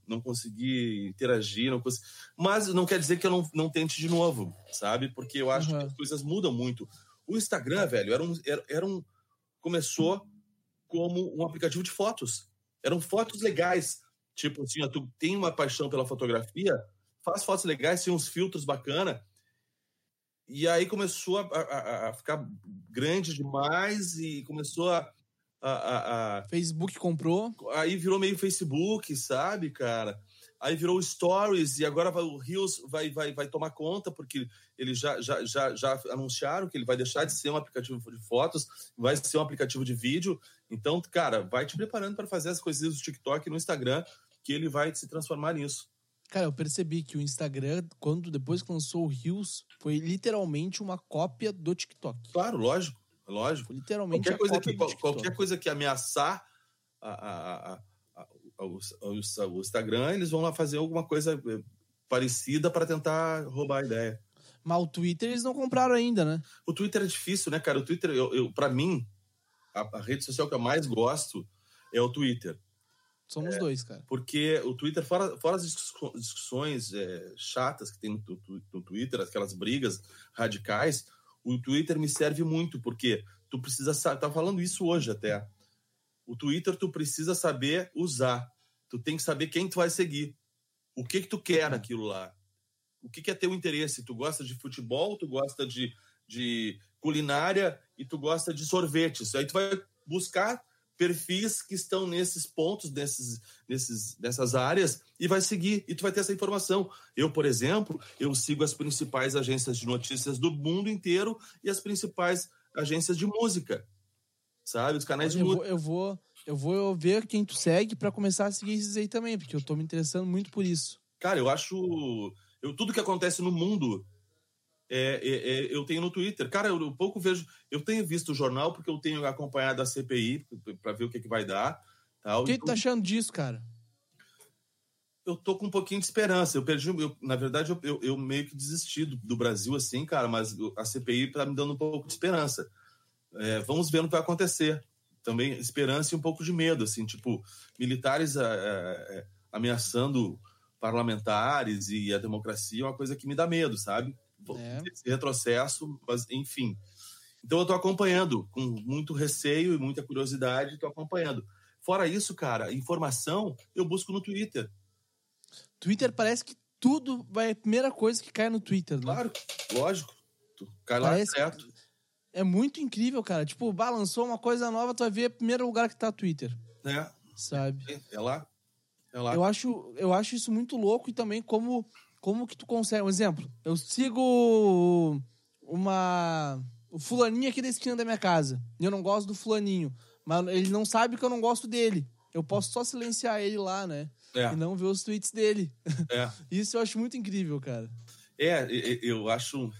não consegui interagir, não consegui... mas não quer dizer que eu não, não tente de novo, sabe? Porque eu acho uhum. que as coisas mudam muito. O Instagram, velho, era um, era, era um começou como um aplicativo de fotos. Eram fotos legais Tipo assim, ó, tu tem uma paixão pela fotografia, faz fotos legais, tem uns filtros bacana. E aí começou a, a, a ficar grande demais e começou a, a, Facebook comprou. Aí virou meio Facebook, sabe, cara? Aí virou Stories e agora vai, o Reels vai, vai, vai tomar conta, porque eles já, já, já, já anunciaram que ele vai deixar de ser um aplicativo de fotos, vai ser um aplicativo de vídeo. Então, cara, vai te preparando para fazer as coisinhas do TikTok no Instagram que ele vai se transformar nisso. Cara, eu percebi que o Instagram, quando depois que lançou o Reels, foi literalmente uma cópia do TikTok. Claro, lógico, lógico. Literalmente qualquer a coisa que qualquer coisa que ameaçar a, a, a, o, o, Instagram, eles vão lá fazer alguma coisa eh, parecida para tentar roubar a ideia. Mas o Twitter eles não compraram ainda, né? O Twitter é difícil, né, cara? O Twitter, eu, eu para mim, a, a, rede social que eu mais gosto é o Twitter. Somos é, dois, cara. Porque o Twitter, fora, fora as discussões é, chatas que tem no, no, no, Twitter, aquelas brigas radicais, o Twitter me serve muito, porque tu precisa saber, tá falando isso hoje até. O Twitter tu precisa saber usar. Tu tem que saber quem tu vai seguir. O que que tu quer naquilo lá. O que, que é teu interesse? Tu gosta de futebol, tu gosta de, de culinária e tu gosta de sorvetes. Aí tu vai buscar perfis que estão nesses pontos, nesses, nesses, nessas áreas, e vai seguir, e tu vai ter essa informação. Eu, por exemplo, eu sigo as principais agências de notícias do mundo inteiro e as principais agências de música, sabe? Os canais eu de música. Eu vou, eu vou ver quem tu segue para começar a seguir esses aí também, porque eu tô me interessando muito por isso. Cara, eu acho... Eu, tudo que acontece no mundo é, é, é, eu tenho no Twitter. Cara, eu, eu, pouco vejo. Eu tenho visto o jornal porque eu tenho acompanhado a CPI para ver o que, que vai dar. Tal. O que, então, tu tá achando disso, cara? Eu tô com um pouquinho de esperança. Eu perdi. Eu, na verdade, eu, eu, eu, meio que desisti do, do, Brasil, assim, cara, mas a CPI tá me dando um pouco de esperança. É, vamos ver o que vai acontecer. Também esperança e um pouco de medo, assim, tipo, militares é, é, ameaçando parlamentares e a democracia é uma coisa que me dá medo, sabe? É. esse retrocesso, mas enfim. Então eu estou acompanhando com muito receio e muita curiosidade, estou acompanhando. Fora isso, cara, informação eu busco no Twitter. Twitter parece que tudo vai a primeira coisa que cai no Twitter, né? Claro, lógico. Cai lá parece certo. É muito incrível, cara. Tipo, balançou uma coisa nova, tu vai ver o primeiro lugar que tá Twitter. É. Sabe? É, é lá. É lá. Eu acho, eu acho isso muito louco e também como como que tu consegue? Um exemplo, eu sigo uma. O fulaninho aqui da esquina da minha casa. E eu não gosto do fulaninho. Mas ele não sabe que eu não gosto dele. Eu posso só silenciar ele lá, né? É. E não ver os tweets dele. É. Isso eu acho muito incrível, cara. É, eu acho.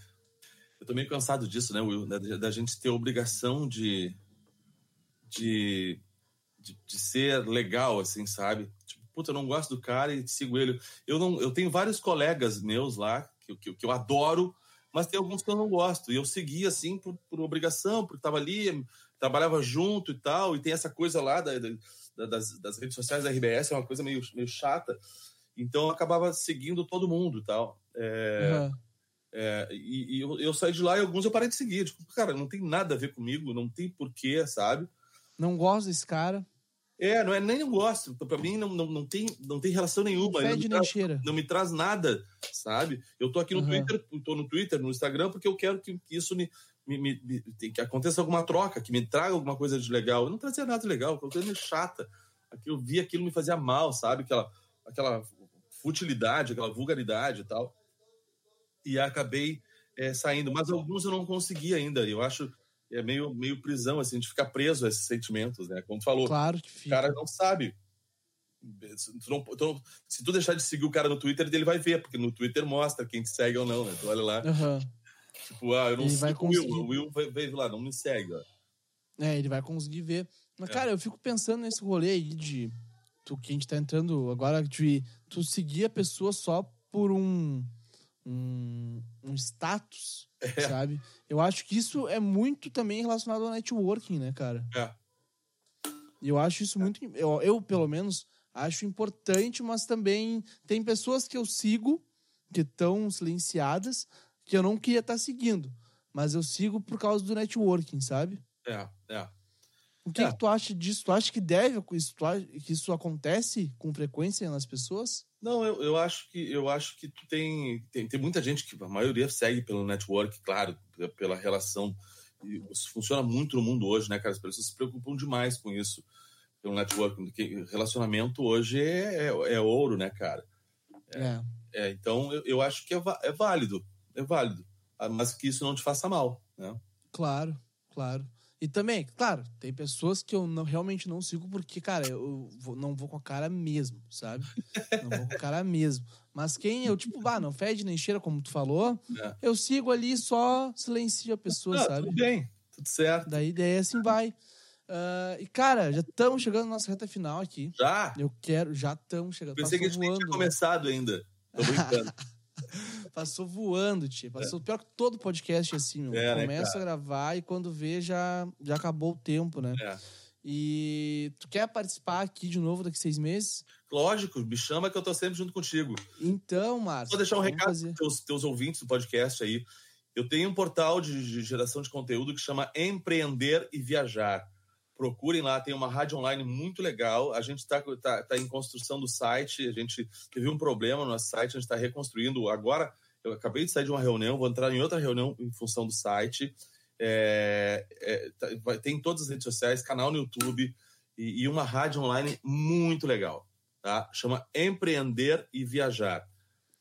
Eu tô meio cansado disso, né, Will? Da, gente ter a obrigação de, de, de, de ser legal, assim, sabe? Puta, eu não gosto do cara e sigo ele. Eu não, eu tenho vários colegas meus lá que, que, que eu adoro, mas tem alguns que eu não gosto. E eu segui assim por, por obrigação, porque estava ali, trabalhava junto e tal, e tem essa coisa lá da, da, das, das, redes sociais da RBS, é uma coisa meio, meio chata. Então eu acabava seguindo todo mundo e tal. É, uhum. é, e, e eu, eu, saí de lá e alguns eu parei de seguir. Tipo, cara, não tem nada a ver comigo, não tem porquê, sabe? Não gosto desse cara. É, não é nem eu gosto. Para mim não, não, não, tem, não tem relação nenhuma. Não, não, me traz, não me traz nada, sabe? Eu tô aqui no uhum. Twitter, tô no Twitter, no Instagram, porque eu quero que, que isso me, me, me, que aconteça alguma troca, que me traga alguma coisa de legal. Eu não trazia nada de legal, coisa meio chata. Eu vi aquilo me fazia mal, sabe? Aquela, aquela futilidade, aquela vulgaridade e tal. E acabei é, saindo. Mas alguns eu não consegui ainda. Eu acho é meio, meio prisão, assim, de ficar preso a esses sentimentos, né? Como tu falou, claro que fica. o cara não sabe. Se tu, não, então, se tu deixar de seguir o cara no Twitter, ele vai ver, porque no Twitter mostra quem te segue ou não, né? Tu olha lá. Uhum. Tipo, ah, eu não sei o Will. O Will veio lá, não me segue, ó. É, ele vai conseguir ver. Mas, é. cara, eu fico pensando nesse rolê aí de. Tu, que a gente tá entrando agora, de tu seguir a pessoa só por um um, um status, é. sabe? Eu acho que isso é muito também relacionado ao networking, né, cara? É. Eu acho isso muito. Eu, eu, pelo menos, acho importante, mas também tem pessoas que eu sigo que estão silenciadas que eu não queria estar tá seguindo. Mas eu sigo por causa do networking, sabe? É, é. O que, é. que tu acha disso? Tu acha que deve isso, que isso acontece com frequência nas pessoas? Não, eu, eu acho que eu acho que tem, tem, tem muita gente que a maioria segue pelo network, claro, pela relação. Isso funciona muito no mundo hoje, né, cara? As pessoas se preocupam demais com isso, pelo network. Relacionamento hoje é, é, é ouro, né, cara? É. é. é então eu, eu acho que é, é válido, é válido, ah, mas que isso não te faça mal, né? Claro, claro. E também, claro, tem pessoas que eu não, realmente não sigo porque, cara, eu vou- não vou com a cara mesmo, sabe? Não vou com a cara mesmo. Mas quem eu, tipo, bah, não fede nem cheira, como tu falou, É. eu sigo ali só silencio a pessoa, Ah, sabe? tudo bem, tudo certo. Daí, daí assim vai. Ah, e, cara, já estamos chegando na nossa reta final aqui. Já? Eu quero, já estamos chegando. Pensei que a Passou gente tinha voando. né? começado ainda. Tô brincando. Passou voando, tia. Passou pior que todo podcast assim, meu. É, né, Começa cara? a gravar e quando vê já, já acabou o tempo, né? É. E tu quer participar aqui de novo daqui seis meses? Lógico, me chama que eu tô sempre junto contigo. Então, Márcio. Vou deixar um recado fazer. para teus, teus ouvintes do podcast aí. Eu tenho um portal de, de geração de conteúdo que chama Empreender e Viajar. Procurem lá, tem uma rádio online muito legal. A gente está tá, tá em construção do site. A gente teve um problema no nosso site, a gente está reconstruindo. Agora, eu acabei de sair de uma reunião, vou entrar em outra reunião em função do site. É, é, tá- vai- tem em todas as redes sociais, canal no YouTube e, e uma rádio online muito legal. Tá? Chama Empreender e Viajar.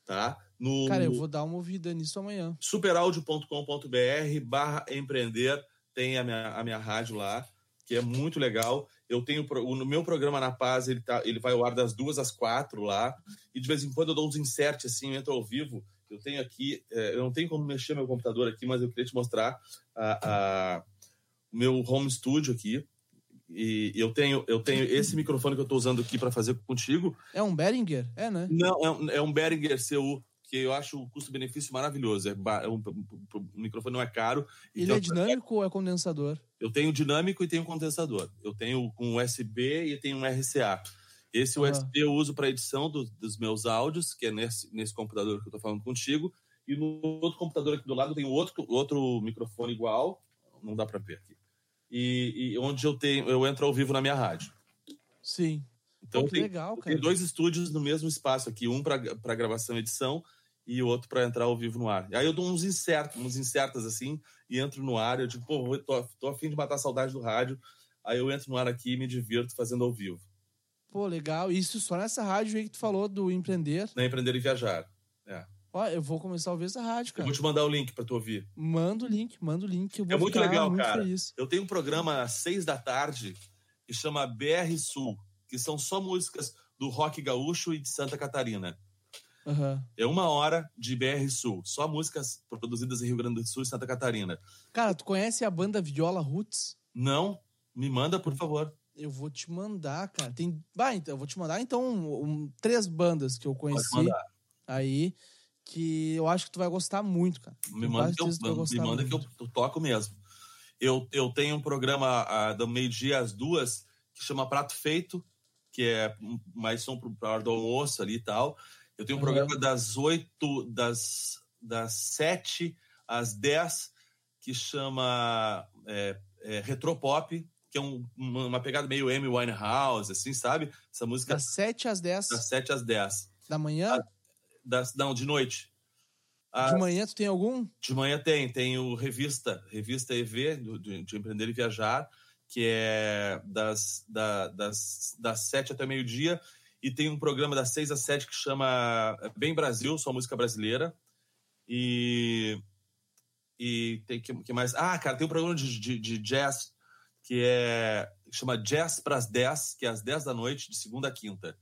Tá? No, Cara, eu vou dar uma ouvida nisso amanhã. superaudio.com.br barra empreender tem a minha, a minha rádio lá, que é muito legal. Eu tenho no meu programa na Paz, ele, tá, ele vai ao ar das duas às quatro lá, e de vez em quando eu dou uns inserts assim, eu entro ao vivo. Eu tenho aqui, é, eu não tenho como mexer meu computador aqui, mas eu queria te mostrar a, a- o meu home studio aqui. E eu tenho, eu tenho esse microfone que eu estou usando aqui para fazer contigo. É um Behringer? É, né? Não, é um, é um Behringer CU, que eu acho o custo-benefício maravilhoso. É, ba- é o microfone não é caro. Ele tem é dinâmico ou é condensador? Eu tenho dinâmico e tenho condensador. Eu tenho um USB e tenho um RCA. Esse Aham. USB eu uso para edição do- dos meus áudios, que é nesse, nesse computador que eu estou falando contigo. E no outro computador aqui do lado tem outro, outro microfone igual. Não dá para ver aqui. E, e onde eu tenho, eu entro ao vivo na minha rádio. Sim. Então Pô, tenho, legal, cara. tenho dois estúdios no mesmo espaço aqui, um para gravação e edição e o outro para entrar ao vivo no ar. Aí eu dou uns insertos, uns insertas assim e entro no ar. Eu digo, pô, eu tô, tô afim de matar a saudade do rádio. Aí eu entro no ar aqui e me divirto fazendo ao vivo. Pô, legal. Isso só nessa rádio aí que tu falou do empreender. Na Empreender e Viajar. Ó, eu vou começar a ouvir essa rádio, Eu cara. vou te mandar o link para tu ouvir. Manda o link, manda o link. Eu É muito legal, muito cara. feliz. Eu tenho um programa às seis da tarde que chama BR Sul, que são só músicas do rock gaúcho e de Santa Catarina. Aham. É uma hora de BR Sul, só músicas produzidas em Rio Grande do Sul e Santa Catarina. Cara, tu conhece a banda Viola Roots? Não? Me manda, por favor. Eu vou te mandar, cara. Tem. Bah, então, eu vou te mandar então um- um- três bandas que eu Pode conheci mandar. aí que eu acho que tu vai gostar muito, cara. Me Tenho manda, que eu, tu me manda que eu, toco mesmo. Eu, eu tenho um programa ah, do meio-dia às duas que chama Prato Feito, que é mais som para hora do almoço ali e tal. Eu tenho um programa das oito, das, das sete às dez, que chama é, é, Retropop, que é um- uma, pegada meio Amy Winehouse, assim, sabe? Essa música Das 7 às 10 das sete às dez. da manhã. Das, não, de noite. Ah, De manhã tu tem algum? De manhã tem, tem o Revista, Revista EV, do, de, de Empreender e Viajar, que é das, da, das, das 7 até meio-dia, e tem um programa das 6 às 7 que chama Bem Brasil, só música brasileira. E. E tem que, que mais? Ah, cara, tem um programa de, de, de jazz que é. chama Jazz para as 10, que é às 10 da noite, de segunda a quinta.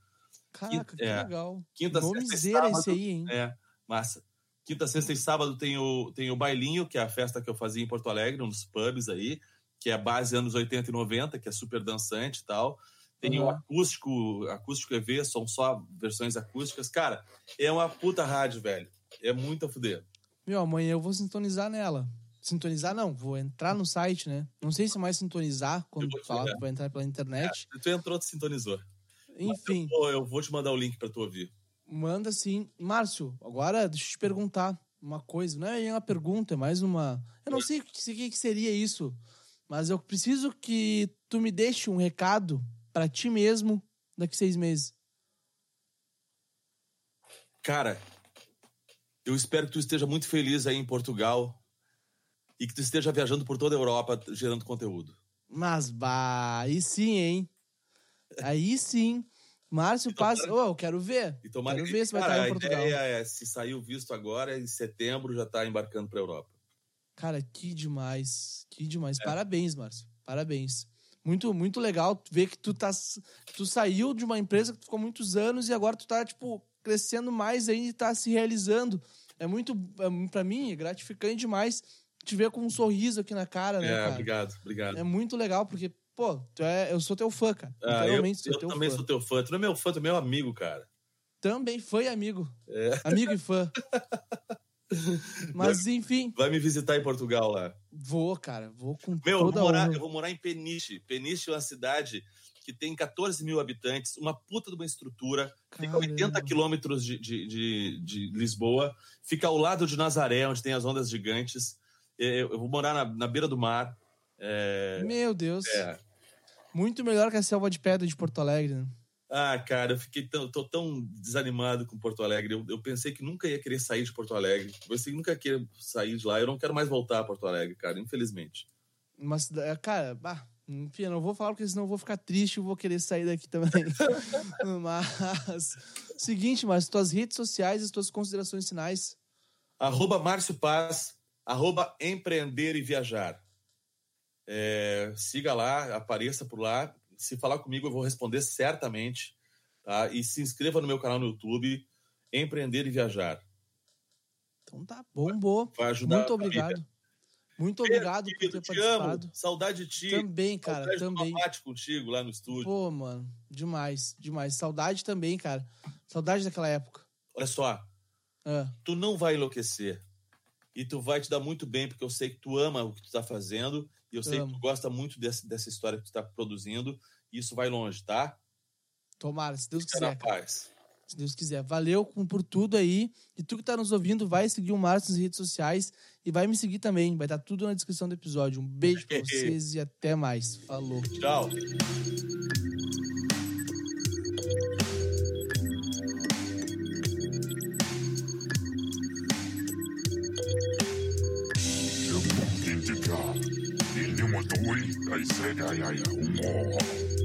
Caraca, que é. legal. Quinta, sexta Nomezeira sábado. esse aí, hein? É, massa. Quinta, sexta e sábado tem o, tem o Bailinho, que é a festa que eu fazia em Porto Alegre, um dos pubs aí, que é base anos 80 e 90, que é super dançante e tal. Tem o Uhum. acústico, acústico EV, são só versões acústicas. Cara, é uma puta rádio, velho. É muito a fuder. Meu, amanhã eu vou sintonizar nela. Sintonizar não, vou entrar no site, né? Não sei se mais sintonizar quando Eu vou te falar que vai entrar pela internet. Tu entrou, tu sintonizou. Enfim, Pô, eu vou te mandar o link pra tu ouvir. manda sim. Márcio, agora deixa eu te perguntar uma coisa. Não é uma pergunta, é mais uma. Eu não sei o que, o que que seria isso, mas eu preciso que tu me deixe um recado pra ti mesmo daqui seis meses. Cara, eu espero que tu esteja muito feliz aí em Portugal e que tu esteja viajando por toda a Europa gerando conteúdo. Mas, bah, aí sim, hein? Aí sim. Márcio Então, passa. Ô, eu quero ver. E tomara Quero que- ver se vai cara, estar em a Portugal. ideia é, se sair o visto agora, em setembro já tá embarcando pra Europa. Cara, que demais. Que demais. É. Parabéns, Márcio. Parabéns. Muito, muito legal ver que tu tá. Tu saiu de uma empresa que ficou muitos anos e agora tu tá, tipo, crescendo mais ainda e tá se realizando. É muito, é, para mim, é gratificante demais te ver com um sorriso aqui na cara, né? É, cara? obrigado, obrigado. É muito legal, porque, pô, tu é, eu sou teu fã, cara. Ah, eu, eu também fã. sou teu fã. Tu não é meu fã, tu é meu amigo, cara. Também foi amigo. É. Amigo e fã. Mas, vai, enfim. Vai me visitar em Portugal lá. Vou, cara. Vou com Meu, toda eu vou, morar, eu vou morar em Peniche. Peniche é uma cidade que tem 14 mil habitantes, uma puta de uma estrutura, Caramba. fica 80 quilômetros de, de, de, de, Lisboa, fica ao lado de Nazaré, onde tem as ondas gigantes. Eu vou morar na, na beira do mar. É... Meu Deus. É. Muito melhor que a selva de pedra de Porto Alegre, né? Ah, cara, eu fiquei tão, tô tão desanimado com Porto Alegre. Eu, eu, pensei que nunca ia querer sair de Porto Alegre. Pensei que nunca ia querer sair de lá. Eu não quero mais voltar a Porto Alegre, cara, infelizmente. Mas, cara, bah, enfim, eu não vou falar porque senão eu vou ficar triste e vou querer sair daqui também. mas. Seguinte, mas tuas redes sociais, as tuas considerações finais. Arroba Márcio Paz, arroba empreender e viajar. É, siga lá, apareça por lá. Se falar comigo, eu vou responder certamente. Tá? E se inscreva no meu canal no YouTube, Empreender e Viajar. Então tá bom, boa. Vai ajudar Muito obrigado. Muito obrigado por ter te participado. Amo. Saudade de ti. Também, cara, Saudade também. Saudade contigo lá no estúdio. Pô, mano, demais, demais. Saudade também, cara. Saudade daquela época. Olha só. Ah. Tu não vai enlouquecer. E tu vai te dar muito bem, porque eu sei que tu ama o que tu tá fazendo. E eu sei Amo. que tu gosta muito dessa, dessa história que tu tá produzindo. E isso vai longe, tá? Tomara, se Deus Fica quiser. paz. Se Deus quiser. Valeu por tudo aí. E tu que tá nos ouvindo, vai seguir o Márcio nas redes sociais e vai me seguir também. Vai estar tudo na descrição do episódio. Um beijo pra vocês e até mais. Falou. Tchau. vuelta y se I al humo.